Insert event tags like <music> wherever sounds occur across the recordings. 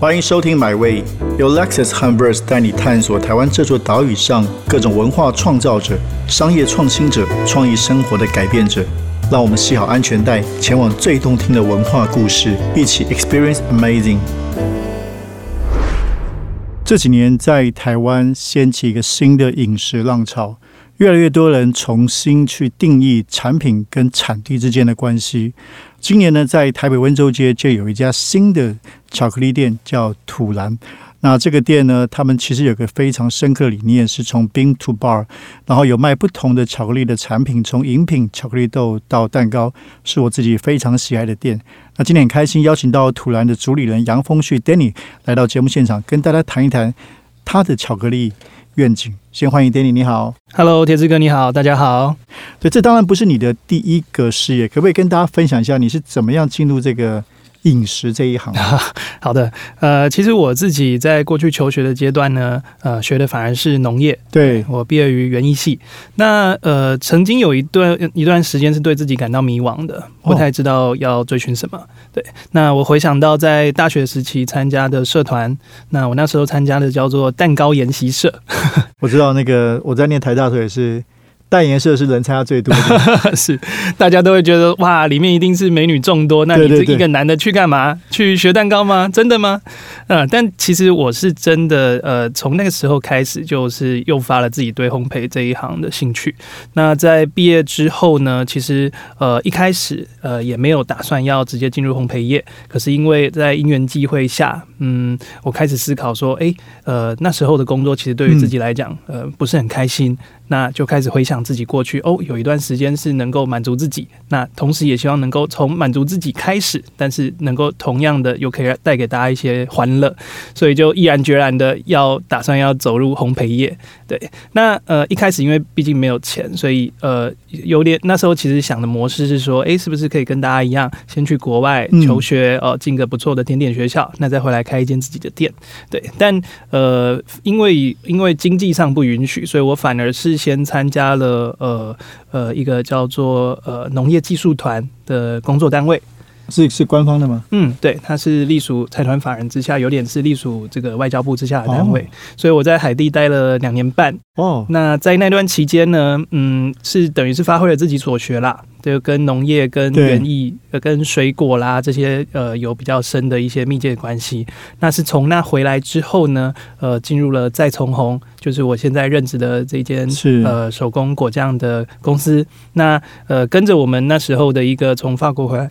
欢迎收听《My Way》，由 Lexus h u m b e r s 带你探索台湾这座岛屿上各种文化创造者、商业创新者、创意生活的改变者。让我们系好安全带，前往最动听的文化故事，一起 Experience Amazing。这几年在台湾掀起一个新的饮食浪潮，越来越多人重新去定义产品跟产地之间的关系。今年呢，在台北温州街就有一家新的巧克力店，叫土兰。那这个店呢，他们其实有个非常深刻的理念，是从 bean to bar，然后有卖不同的巧克力的产品，从饮品、巧克力豆到蛋糕，是我自己非常喜爱的店。那今天很开心邀请到土兰的主理人杨峰旭 Danny 来到节目现场，跟大家谈一谈他的巧克力愿景。先欢迎 Danny，你好，Hello，铁志哥你好，大家好。对，这当然不是你的第一个事业，可不可以跟大家分享一下你是怎么样进入这个？饮食这一行，<laughs> 好的，呃，其实我自己在过去求学的阶段呢，呃，学的反而是农业。对我毕业于园艺系，那呃，曾经有一段一段时间是对自己感到迷惘的，不太知道要追寻什么。对，那我回想到在大学时期参加的社团，那我那时候参加的叫做蛋糕研习社。<laughs> 我知道那个我在念台大时候也是。代言社是人参加最多的，<laughs> 是大家都会觉得哇，里面一定是美女众多。那你这一个男的去干嘛？去学蛋糕吗？真的吗？嗯，但其实我是真的，呃，从那个时候开始，就是诱发了自己对烘焙这一行的兴趣。那在毕业之后呢，其实呃一开始呃也没有打算要直接进入烘焙业，可是因为在因缘际会下，嗯，我开始思考说，哎，呃，那时候的工作其实对于自己来讲，呃，不是很开心。那就开始回想自己过去哦，有一段时间是能够满足自己，那同时也希望能够从满足自己开始，但是能够同样的又可以带给大家一些欢乐，所以就毅然决然的要打算要走入烘焙业。对，那呃一开始因为毕竟没有钱，所以呃有点那时候其实想的模式是说，哎，是不是可以跟大家一样，先去国外求学哦，进个不错的甜点学校，那再回来开一间自己的店。对，但呃因为因为经济上不允许，所以我反而是。先参加了呃呃一个叫做呃农业技术团的工作单位，是是官方的吗？嗯，对，它是隶属财团法人之下，有点是隶属这个外交部之下的单位，所以我在海地待了两年半。哦，那在那段期间呢，嗯，是等于是发挥了自己所学啦。就跟农业、跟园艺、呃、跟水果啦这些呃有比较深的一些密切关系。那是从那回来之后呢，呃，进入了再从红，就是我现在任职的这间是呃手工果酱的公司。那呃，跟着我们那时候的一个从法国回来。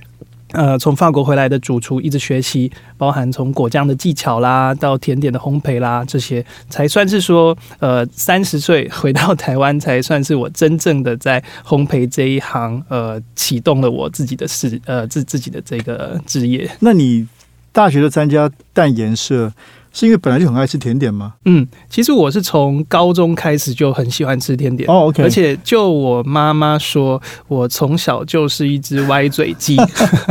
呃，从法国回来的主厨一直学习，包含从果酱的技巧啦，到甜点的烘焙啦，这些才算是说，呃，三十岁回到台湾，才算是我真正的在烘焙这一行，呃，启动了我自己的事，呃，自自己的这个职业。那你大学的参加淡颜色？是因为本来就很爱吃甜点吗？嗯，其实我是从高中开始就很喜欢吃甜点哦。OK，而且就我妈妈说，我从小就是一只歪嘴鸡，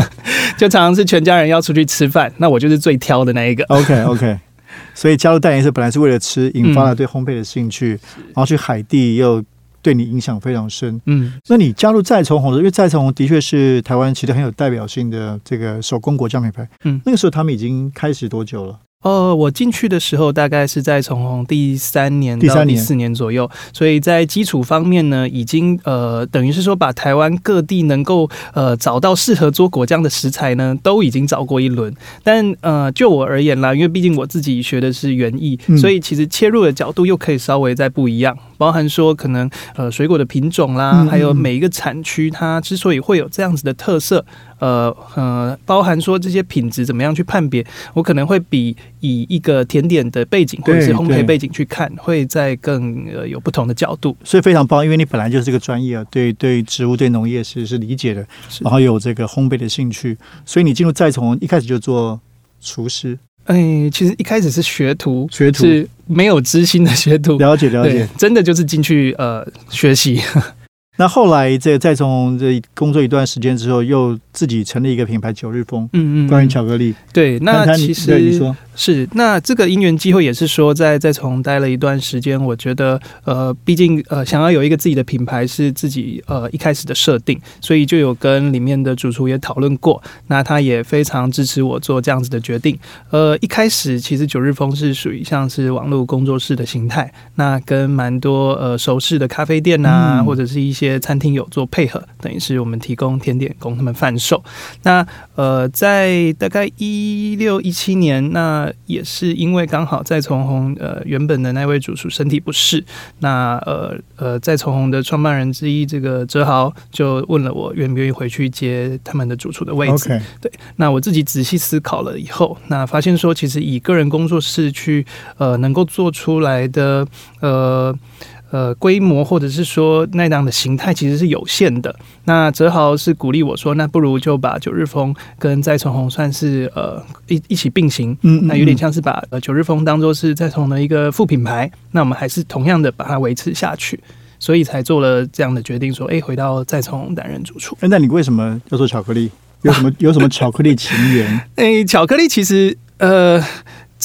<laughs> 就常常是全家人要出去吃饭，那我就是最挑的那一个。OK OK，<laughs> 所以加入代言社本来是为了吃，引发了对烘焙的兴趣，然后去海地又对你影响非常深。嗯，那你加入再从红，因为再从红的确是台湾其实很有代表性的这个手工果酱品牌。嗯，那个时候他们已经开始多久了？哦，我进去的时候大概是在从第三年到第四年左右，所以在基础方面呢，已经呃，等于是说把台湾各地能够呃找到适合做果酱的食材呢，都已经找过一轮。但呃，就我而言啦，因为毕竟我自己学的是园艺，所以其实切入的角度又可以稍微再不一样。包含说可能呃水果的品种啦，还有每一个产区它之所以会有这样子的特色，呃呃，包含说这些品质怎么样去判别，我可能会比以一个甜点的背景或者是烘焙背景去看，会在更呃有不同的角度。所以非常棒，因为你本来就是这个专业啊，对对植物对农业是是理解的，然后有这个烘焙的兴趣，所以你进入再从一开始就做厨师。哎，其实一开始是学徒，学徒是没有知心的学徒，了解了解，真的就是进去呃学习。那后来这再从这工作一段时间之后，又自己成立一个品牌九日风，嗯嗯，关于巧克力。对，那其实你说。是，那这个因缘机会也是说，在在从待了一段时间，我觉得呃，毕竟呃，想要有一个自己的品牌是自己呃一开始的设定，所以就有跟里面的主厨也讨论过，那他也非常支持我做这样子的决定。呃，一开始其实九日风是属于像是网络工作室的形态，那跟蛮多呃熟识的咖啡店呐，或者是一些餐厅有做配合，等于是我们提供甜点供他们贩售。那呃，在大概一六一七年那。也是因为刚好在从红呃原本的那位主厨身体不适，那呃呃在从红的创办人之一这个哲豪就问了我愿不愿意回去接他们的主厨的位置。对，那我自己仔细思考了以后，那发现说其实以个人工作室去呃能够做出来的呃。呃，规模或者是说那样的形态其实是有限的。那哲豪是鼓励我说，那不如就把九日风跟再从红算是呃一一起并行。嗯，那有点像是把呃九日风当做是再从的一个副品牌。那我们还是同样的把它维持下去，所以才做了这样的决定，说哎，回到再从担任主厨。哎，那你为什么要做巧克力？有什么有什么巧克力情缘？<laughs> 哎，巧克力其实呃。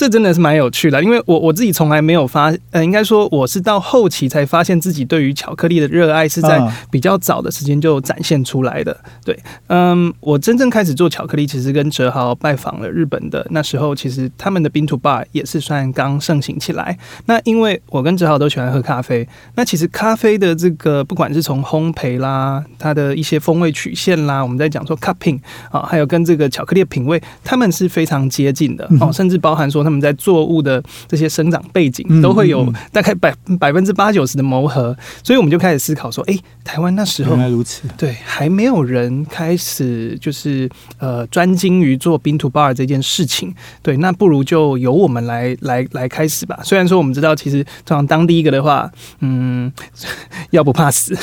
这真的是蛮有趣的，因为我我自己从来没有发，呃，应该说我是到后期才发现自己对于巧克力的热爱是在比较早的时间就展现出来的。对，嗯，我真正开始做巧克力，其实跟哲豪拜访了日本的那时候，其实他们的冰土 bar 也是算刚盛行起来。那因为我跟哲豪都喜欢喝咖啡，那其实咖啡的这个不管是从烘焙啦，它的一些风味曲线啦，我们在讲说 cupping 啊，还有跟这个巧克力的品味，他们是非常接近的哦，甚至包含说他。我们在作物的这些生长背景都会有大概百百分之八九十的磨合，所以我们就开始思考说：，哎，台湾那时候原来如此，对，还没有人开始就是呃专精于做冰土 bar 这件事情，对，那不如就由我们来来来开始吧。虽然说我们知道，其实通常当第一个的话，嗯，<laughs> 要不怕死，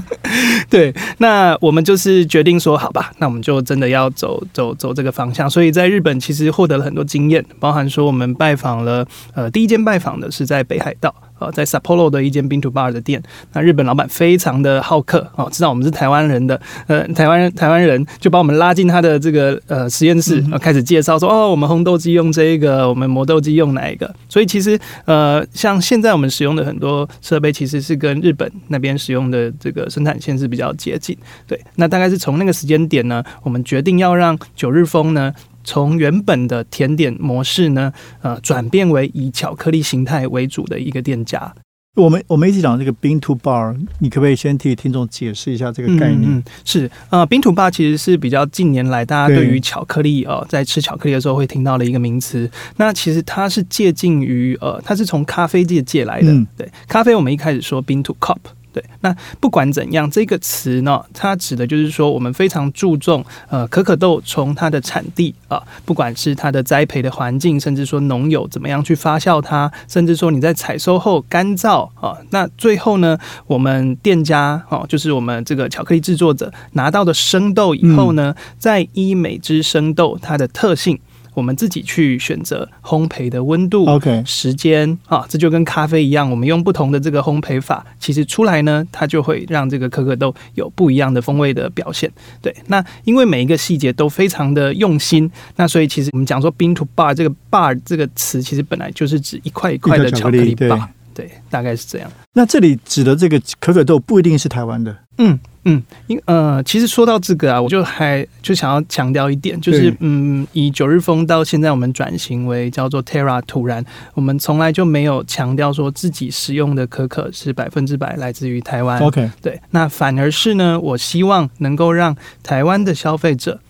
<laughs> 对，那我们就是决定说，好吧，那我们就真的要走走走这个方向。所以在日本其实获得了很多经验，包含说。我们拜访了，呃，第一间拜访的是在北海道。呃，在 Sapporo 的一间冰土 bar 的店，那日本老板非常的好客哦，知道我们是台湾人的，呃，台湾台湾人就把我们拉进他的这个呃实验室，开始介绍说，哦，我们烘豆机用这一个，我们磨豆机用哪一个？所以其实呃，像现在我们使用的很多设备，其实是跟日本那边使用的这个生产线是比较接近。对，那大概是从那个时间点呢，我们决定要让九日风呢，从原本的甜点模式呢，呃，转变为以巧克力形态为主的一个店家。我们我们一直讲这个冰土 bar，你可不可以先替听众解释一下这个概念？是呃，冰土 bar 其实是比较近年来大家对于巧克力哦，在吃巧克力的时候会听到的一个名词。那其实它是借鉴于呃，它是从咖啡界借来的。对，咖啡我们一开始说冰土 cup。对，那不管怎样，这个词呢，它指的就是说，我们非常注重呃可可豆从它的产地啊，不管是它的栽培的环境，甚至说农友怎么样去发酵它，甚至说你在采收后干燥啊，那最后呢，我们店家哦，就是我们这个巧克力制作者拿到的生豆以后呢，再依每只生豆它的特性。我们自己去选择烘焙的温度、OK 时间啊，这就跟咖啡一样，我们用不同的这个烘焙法，其实出来呢，它就会让这个可可豆有不一样的风味的表现。对，那因为每一个细节都非常的用心，那所以其实我们讲说冰 to bar 这个 bar 这个词，其实本来就是指一块一块的巧克力 bar。对，大概是这样。那这里指的这个可可豆不一定是台湾的。嗯嗯，因呃，其实说到这个啊，我就还就想要强调一点，就是嗯，以九日风到现在，我们转型为叫做 Terra 土然，我们从来就没有强调说自己使用的可可是百分之百来自于台湾。OK，对，那反而是呢，我希望能够让台湾的消费者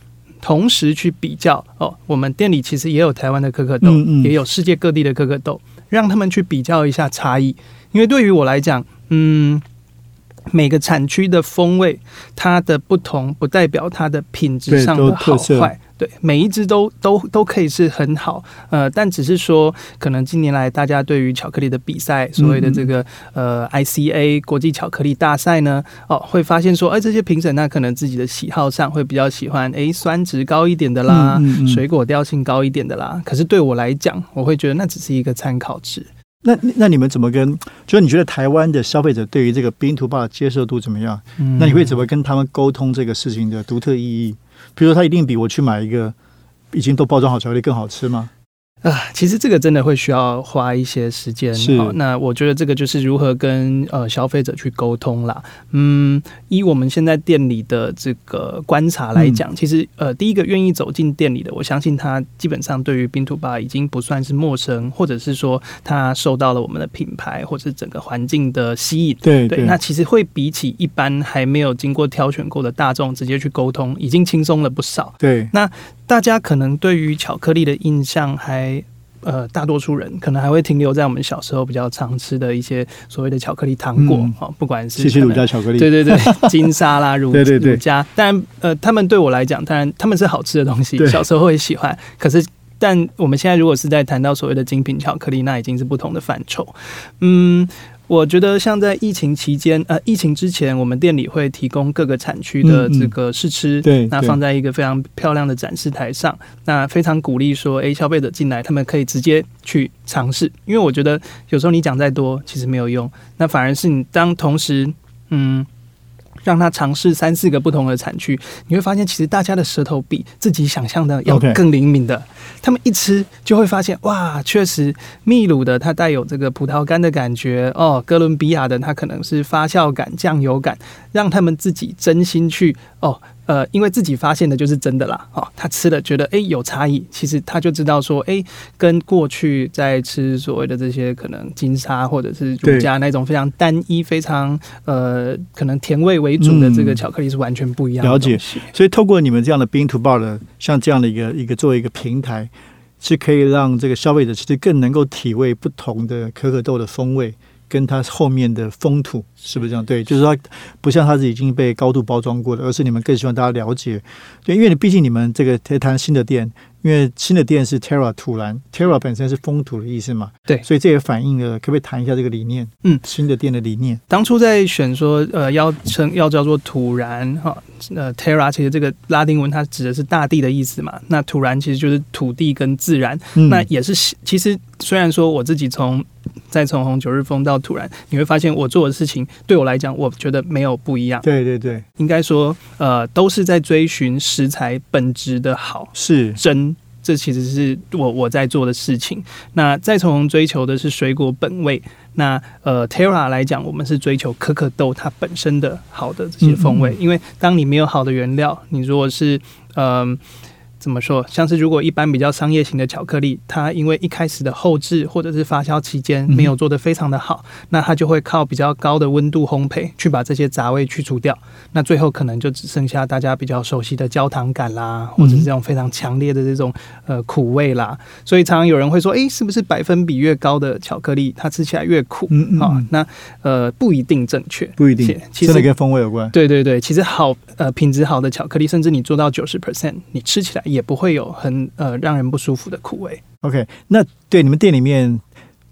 同时去比较哦，我们店里其实也有台湾的可可豆，也有世界各地的可可豆。让他们去比较一下差异，因为对于我来讲，嗯，每个产区的风味它的不同，不代表它的品质上的好坏。对，每一只都都都可以是很好，呃，但只是说，可能近年来大家对于巧克力的比赛，所谓的这个呃 ICA 国际巧克力大赛呢，哦，会发现说，哎，这些评审那可能自己的喜好上会比较喜欢，哎，酸值高一点的啦，水果调性高一点的啦。可是对我来讲，我会觉得那只是一个参考值。那那你们怎么跟？就是你觉得台湾的消费者对于这个冰图霸的接受度怎么样？那你会怎么跟他们沟通这个事情的独特意义？比如说，它一定比我去买一个已经都包装好巧克力更好吃吗？啊，其实这个真的会需要花一些时间。是，那我觉得这个就是如何跟呃消费者去沟通啦。嗯，以我们现在店里的这个观察来讲，其实呃，第一个愿意走进店里的，我相信他基本上对于冰土吧已经不算是陌生，或者是说他受到了我们的品牌或者整个环境的吸引。对对，那其实会比起一般还没有经过挑选过的大众直接去沟通，已经轻松了不少。对，那。大家可能对于巧克力的印象还呃，大多数人可能还会停留在我们小时候比较常吃的一些所谓的巧克力糖果哦，不管是七七乳加巧克力，对对 <laughs> 对，金沙啦，乳对对对，乳加。但呃，他们对我来讲，当然他们是好吃的东西，小时候会喜欢。可是，但我们现在如果是在谈到所谓的精品巧克力，那已经是不同的范畴。嗯。我觉得像在疫情期间，呃，疫情之前，我们店里会提供各个产区的这个试吃，对，那放在一个非常漂亮的展示台上，那非常鼓励说，哎，消费者进来，他们可以直接去尝试，因为我觉得有时候你讲再多，其实没有用，那反而是你当同时，嗯。让他尝试三四个不同的产区，你会发现其实大家的舌头比自己想象的要更灵敏的。他们一吃就会发现，哇，确实秘鲁的它带有这个葡萄干的感觉哦，哥伦比亚的它可能是发酵感、酱油感，让他们自己真心去哦。呃，因为自己发现的就是真的啦，哦，他吃了觉得哎有差异，其实他就知道说哎，跟过去在吃所谓的这些可能金沙或者是乳加那种非常单一、非常呃可能甜味为主的这个巧克力是完全不一样。了解，所以透过你们这样的冰图报的像这样的一个一个作为一个平台，是可以让这个消费者其实更能够体味不同的可可豆的风味。跟它后面的风土是不是这样？对，就是说不像它是已经被高度包装过的，而是你们更希望大家了解。对，因为你毕竟你们这个在谈新的店。因为新的店是 Terra 土蓝，Terra 本身是风土的意思嘛，对，所以这也反映了，可不可以谈一下这个理念？嗯，新的店的理念。当初在选说，呃，要称要叫做土然哈，呃，Terra 其实这个拉丁文它指的是大地的意思嘛，那土然其实就是土地跟自然，那也是其实虽然说我自己从再从红九日风到突然，你会发现我做的事情对我来讲，我觉得没有不一样。对对对，应该说，呃，都是在追寻食材本质的好，是真。这其实是我我在做的事情。那再从追求的是水果本味。那呃，Terra 来讲，我们是追求可可豆它本身的好的这些风味。因为当你没有好的原料，你如果是嗯。怎么说？像是如果一般比较商业型的巧克力，它因为一开始的后置或者是发酵期间没有做得非常的好，那它就会靠比较高的温度烘焙去把这些杂味去除掉。那最后可能就只剩下大家比较熟悉的焦糖感啦，或者是这种非常强烈的这种呃苦味啦。所以常常有人会说，哎，是不是百分比越高的巧克力它吃起来越苦？嗯啊，那呃不一定正确，不一定，其实跟风味有关。对对对，其实好呃品质好的巧克力，甚至你做到九十 percent，你吃起来。也不会有很呃让人不舒服的苦味。OK，那对你们店里面，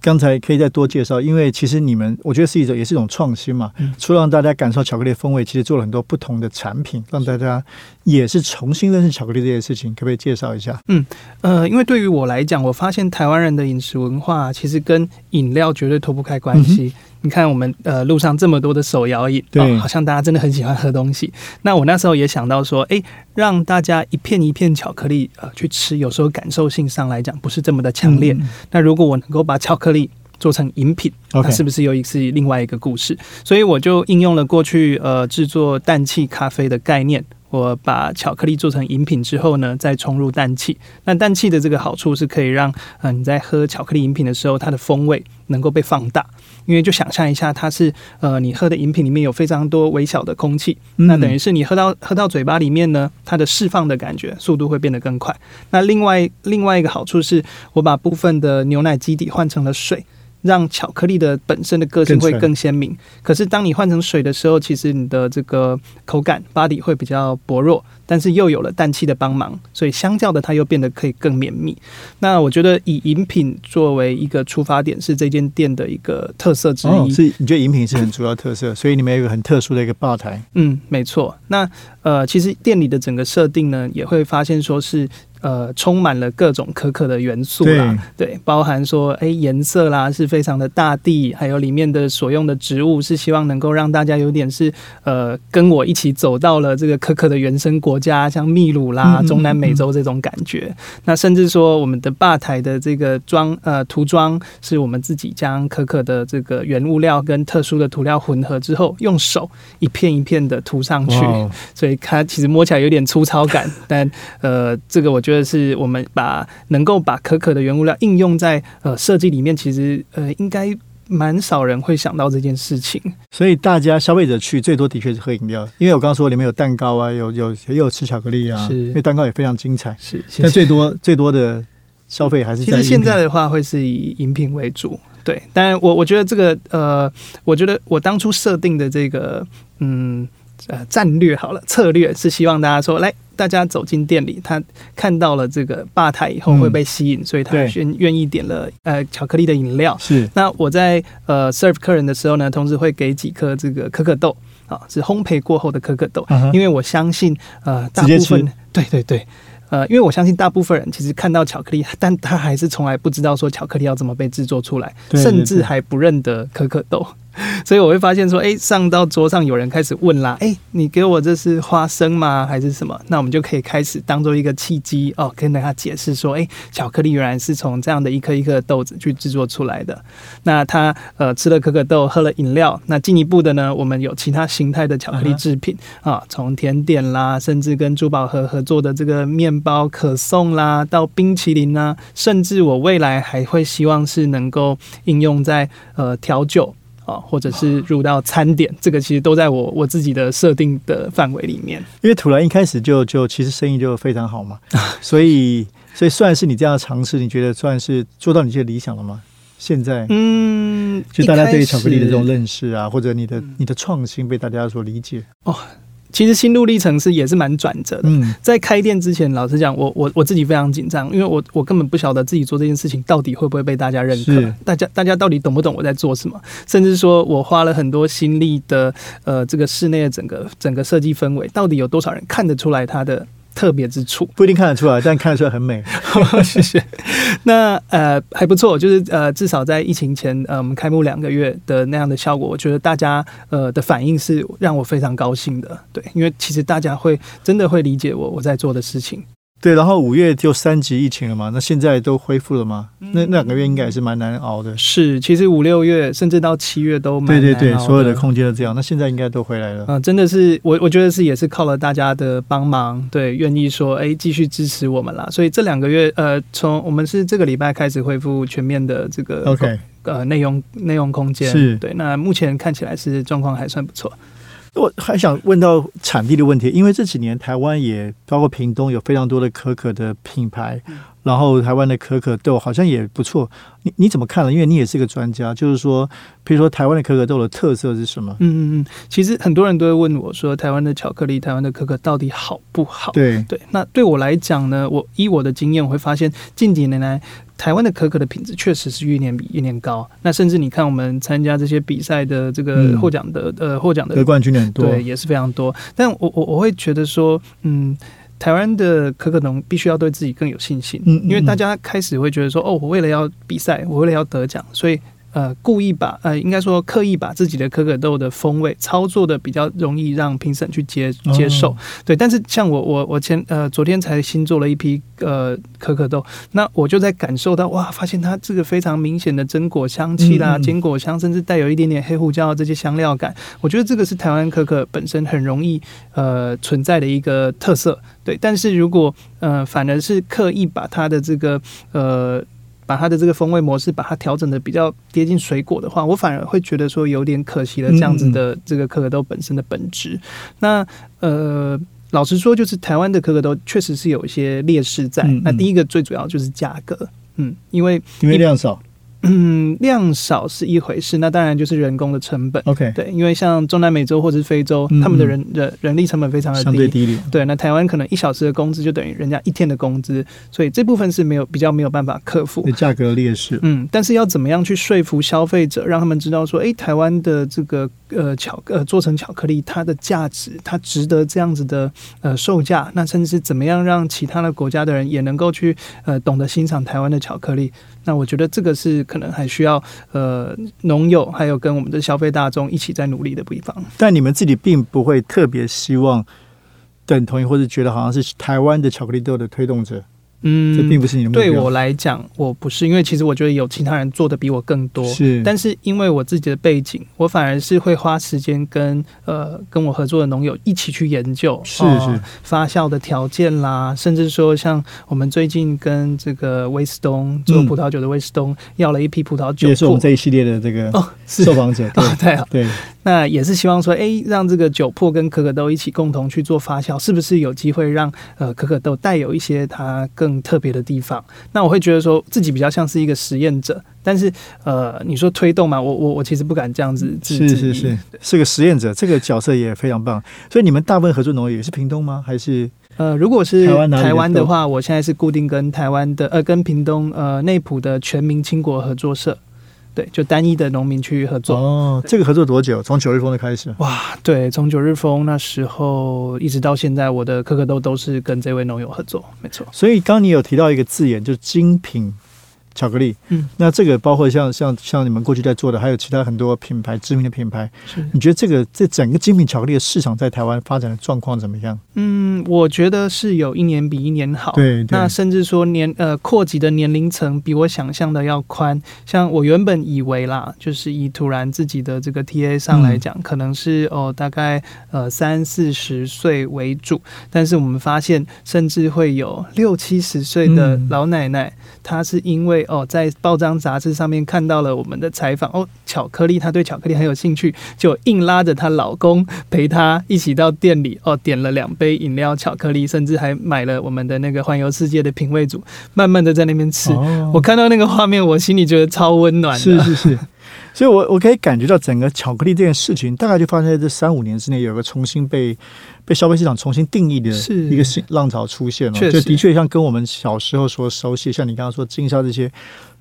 刚才可以再多介绍，因为其实你们我觉得是一种也是一种创新嘛。除了让大家感受巧克力风味，其实做了很多不同的产品，让大家也是重新认识巧克力这件事情。可不可以介绍一下？嗯呃，因为对于我来讲，我发现台湾人的饮食文化其实跟饮料绝对脱不开关系。你看我们呃路上这么多的手摇饮，对，好像大家真的很喜欢喝东西。那我那时候也想到说，哎，让大家一片一片巧克力呃去吃，有时候感受性上来讲不是这么的强烈。那如果我能够把巧克力做成饮品，那是不是又一是另外一个故事？所以我就应用了过去呃制作氮气咖啡的概念。我把巧克力做成饮品之后呢，再冲入氮气。那氮气的这个好处是可以让呃你在喝巧克力饮品的时候，它的风味能够被放大。因为就想象一下，它是呃你喝的饮品里面有非常多微小的空气，那等于是你喝到喝到嘴巴里面呢，它的释放的感觉速度会变得更快。那另外另外一个好处是，我把部分的牛奶基底换成了水。让巧克力的本身的个性会更鲜明。可是当你换成水的时候，其实你的这个口感 body 会比较薄弱，但是又有了氮气的帮忙，所以相较的它又变得可以更绵密。那我觉得以饮品作为一个出发点，是这间店的一个特色之一。是你觉得饮品是很主要特色，所以你们有一个很特殊的一个吧台。嗯，没错。那呃，其实店里的整个设定呢，也会发现说是。呃，充满了各种可可的元素啦，对，包含说，哎，颜色啦是非常的大地，还有里面的所用的植物是希望能够让大家有点是呃，跟我一起走到了这个可可的原生国家，像秘鲁啦、中南美洲这种感觉。那甚至说，我们的吧台的这个装呃涂装，是我们自己将可可的这个原物料跟特殊的涂料混合之后，用手一片一片的涂上去，所以它其实摸起来有点粗糙感，但呃，这个我觉觉得是我们把能够把可可的原物料应用在呃设计里面，其实呃应该蛮少人会想到这件事情。所以大家消费者去最多的确是喝饮料，因为我刚刚说里面有蛋糕啊，有有也有吃巧克力啊，因为蛋糕也非常精彩。是，但最多最多的消费还是其实现在的话会是以饮品为主。对，当然我我觉得这个呃，我觉得我当初设定的这个嗯呃战略好了策略是希望大家说来。大家走进店里，他看到了这个吧台以后会被吸引，所以他愿愿意点了呃巧克力的饮料。是，那我在呃 serve 客人的时候呢，同时会给几颗这个可可豆啊，是烘焙过后的可可豆，因为我相信呃大部分对对对。呃，因为我相信大部分人其实看到巧克力，但他还是从来不知道说巧克力要怎么被制作出来，甚至还不认得可可豆。<laughs> 所以我会发现说，哎，上到桌上有人开始问啦，哎，你给我这是花生吗，还是什么？那我们就可以开始当做一个契机哦，跟大家解释说，哎，巧克力原来是从这样的一颗一颗的豆子去制作出来的。那他呃吃了可可豆，喝了饮料，那进一步的呢，我们有其他形态的巧克力制品啊，从甜点啦，甚至跟珠宝盒合作的这个面。包可颂啦，到冰淇淋啊，甚至我未来还会希望是能够应用在呃调酒啊，或者是入到餐点，这个其实都在我我自己的设定的范围里面。因为土兰一开始就就其实生意就非常好嘛，<laughs> 所以所以算是你这样的尝试，你觉得算是做到你这理想了吗？现在嗯，就大家对于巧克力的这种认识啊，或者你的你的创新被大家所理解哦。其实心路历程是也是蛮转折的。在开店之前，老实讲，我我我自己非常紧张，因为我我根本不晓得自己做这件事情到底会不会被大家认可，大家大家到底懂不懂我在做什么，甚至说我花了很多心力的呃这个室内的整个整个设计氛围，到底有多少人看得出来它的。特别之处不一定看得出来，<laughs> 但看得出来很美。<laughs> 谢谢。那呃还不错，就是呃至少在疫情前，呃我们开幕两个月的那样的效果，我觉得大家呃的反应是让我非常高兴的。对，因为其实大家会真的会理解我我在做的事情。对，然后五月就三级疫情了嘛，那现在都恢复了吗？那那两个月应该也是蛮难熬的。是，其实五六月甚至到七月都蛮对对对，所有的空间都这样。那现在应该都回来了嗯！真的是，我我觉得是也是靠了大家的帮忙，对，愿意说哎继续支持我们啦。所以这两个月呃，从我们是这个礼拜开始恢复全面的这个 OK 呃内容内容空间是对。那目前看起来是状况还算不错。我还想问到产地的问题，因为这几年台湾也包括屏东有非常多的可可的品牌，然后台湾的可可豆好像也不错。你你怎么看呢？因为你也是个专家，就是说，比如说台湾的可可豆的特色是什么？嗯嗯嗯，其实很多人都会问我说，台湾的巧克力、台湾的可可到底好不好？对对，那对我来讲呢，我依我的经验，我会发现近几年来。台湾的可可的品质确实是一年比一年高，那甚至你看我们参加这些比赛的这个获奖的呃获奖的得冠军很多，对，也是非常多。但我我我会觉得说，嗯，台湾的可可农必须要对自己更有信心，嗯，因为大家开始会觉得说，哦，我为了要比赛，我为了要得奖，所以。呃，故意把呃，应该说刻意把自己的可可豆的风味操作的比较容易让评审去接接受，对。但是像我我我前呃昨天才新做了一批呃可可豆，那我就在感受到哇，发现它这个非常明显的榛果香气啦、坚果香，甚至带有一点点黑胡椒这些香料感，我觉得这个是台湾可可本身很容易呃存在的一个特色，对。但是如果呃反而是刻意把它的这个呃。把它的这个风味模式把它调整的比较接近水果的话，我反而会觉得说有点可惜了。这样子的这个可可豆本身的本质，那呃，老实说，就是台湾的可可豆确实是有一些劣势在。那第一个最主要就是价格，嗯，因为因为量少。嗯，量少是一回事，那当然就是人工的成本。OK，对，因为像中南美洲或者是非洲，他们的人人人力成本非常的相对低对，那台湾可能一小时的工资就等于人家一天的工资，所以这部分是没有比较没有办法克服价格劣势。嗯，但是要怎么样去说服消费者，让他们知道说，哎，台湾的这个呃巧呃做成巧克力，它的价值，它值得这样子的呃售价，那甚至是怎么样让其他的国家的人也能够去呃懂得欣赏台湾的巧克力。那我觉得这个是可能还需要呃农友还有跟我们的消费大众一起在努力的地方。但你们自己并不会特别希望等同于或者觉得好像是台湾的巧克力豆的推动者。嗯，这并不是你的目标。对我来讲，我不是，因为其实我觉得有其他人做的比我更多。是，但是因为我自己的背景，我反而是会花时间跟呃跟我合作的农友一起去研究，是是发酵的条件啦，甚至说像我们最近跟这个威斯东做葡萄酒的威斯东要了一批葡萄酒，也是我们这一系列的这个哦受访者。<laughs> 哦，对对。那也是希望说，哎，让这个酒粕跟可可豆一起共同去做发酵，是不是有机会让呃可可豆带有一些它更特别的地方？那我会觉得说自己比较像是一个实验者，但是呃，你说推动嘛，我我我其实不敢这样子。是是是，是个实验者，这个角色也非常棒。所以你们大部分合作农业也是屏东吗？还是呃，如果是台湾台湾的话，我现在是固定跟台湾的呃，跟屏东呃内埔的全民清国合作社。对，就单一的农民去合作哦。这个合作多久？从九日风的开始？哇，对，从九日风那时候一直到现在，我的可可豆都是跟这位农友合作，没错。所以刚你有提到一个字眼，就是精品。巧克力，嗯，那这个包括像像像你们过去在做的，还有其他很多品牌知名的品牌，是。你觉得这个这整个精品巧克力的市场在台湾发展的状况怎么样？嗯，我觉得是有一年比一年好，对，那甚至说年呃扩及的年龄层比我想象的要宽。像我原本以为啦，就是以突然自己的这个 TA 上来讲，可能是哦大概呃三四十岁为主，但是我们发现甚至会有六七十岁的老奶奶，她是因为哦，在报章杂志上面看到了我们的采访哦，巧克力，她对巧克力很有兴趣，就硬拉着她老公陪她一起到店里哦，点了两杯饮料巧克力，甚至还买了我们的那个环游世界的品味组，慢慢的在那边吃。我看到那个画面，我心里觉得超温暖。是是是。所以，我我可以感觉到整个巧克力这件事情，大概就发生在这三五年之内，有个重新被被消费市场重新定义的一个新浪潮出现了。就的确像跟我们小时候所熟悉，像你刚刚说经销这些，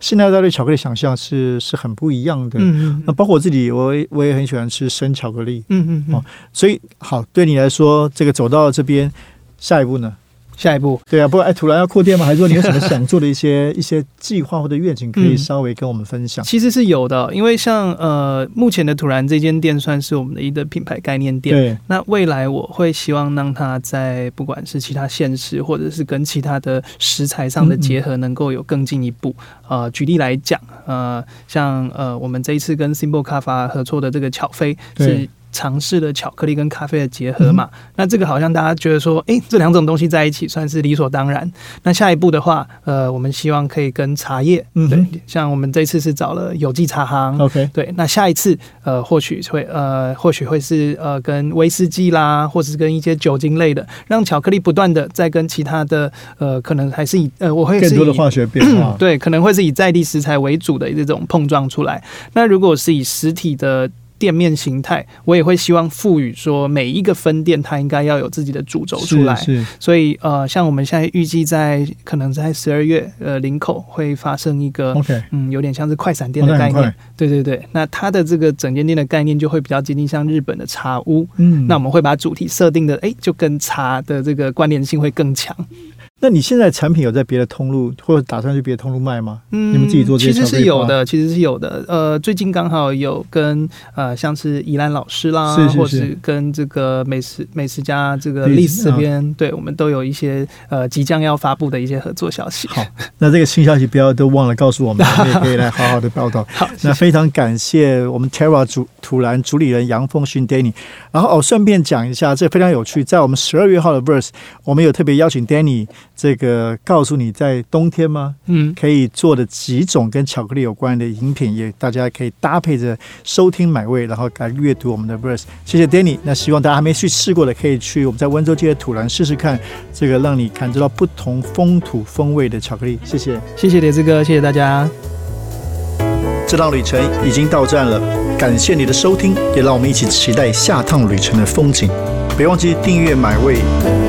现在大家对巧克力想象是是很不一样的。嗯嗯。那包括我自己，我我也很喜欢吃生巧克力。嗯嗯。哦，所以好，对你来说，这个走到这边，下一步呢？下一步，对啊，不过哎，突然要扩店吗？还是说你有什么想做的一些 <laughs> 一些计划或者愿景，可以稍微跟我们分享？其实是有的，因为像呃，目前的突然这间店算是我们的一个品牌概念店。对，那未来我会希望让它在不管是其他县市，或者是跟其他的食材上的结合，能够有更进一步。呃，举例来讲，呃，像呃，我们这一次跟 Simple 咖啡合作的这个巧飞是。尝试了巧克力跟咖啡的结合嘛？那这个好像大家觉得说，哎，这两种东西在一起算是理所当然。那下一步的话，呃，我们希望可以跟茶叶，嗯对，像我们这次是找了有机茶行，OK，对。那下一次，呃，或许会，呃，或许会是呃，跟威士忌啦，或者是跟一些酒精类的，让巧克力不断的在跟其他的，呃，可能还是以，呃，我会更多的化学变化，对，可能会是以在地食材为主的这种碰撞出来。那如果是以实体的。店面形态，我也会希望赋予说每一个分店它应该要有自己的主轴出来。是，所以呃，像我们现在预计在可能在十二月，呃，林口会发生一个，OK，嗯，有点像是快闪店的概念。对对对，那它的这个整间店的概念就会比较接近像日本的茶屋。嗯，那我们会把主题设定的，哎，就跟茶的这个关联性会更强。那你现在产品有在别的通路，或者打算去别的通路卖吗？嗯，你们自己做这些？其实是有的，其实是有的。呃，最近刚好有跟呃，像是宜兰老师啦，或是跟这个美食美食家这个历史这边，对我们都有一些呃即将要发布的一些合作消息。好，那这个新消息不要都忘了告诉我们，<laughs> 我们也可以来好好的报道。好，那非常感谢我们 Terra 主土兰主理人杨凤勋 Danny。然后哦，顺便讲一下，这非常有趣，在我们十二月号的 Verse，我们有特别邀请 Danny。这个告诉你在冬天吗？嗯，可以做的几种跟巧克力有关的饮品，也大家可以搭配着收听买味，然后来阅读我们的 verse。谢谢 Danny，那希望大家还没去试过的，可以去我们在温州街的土兰试试看，这个让你感受到不同风土风味的巧克力。谢谢，谢谢铁志哥，谢谢大家。这趟旅程已经到站了，感谢你的收听，也让我们一起期待下趟旅程的风景。别忘记订阅买味。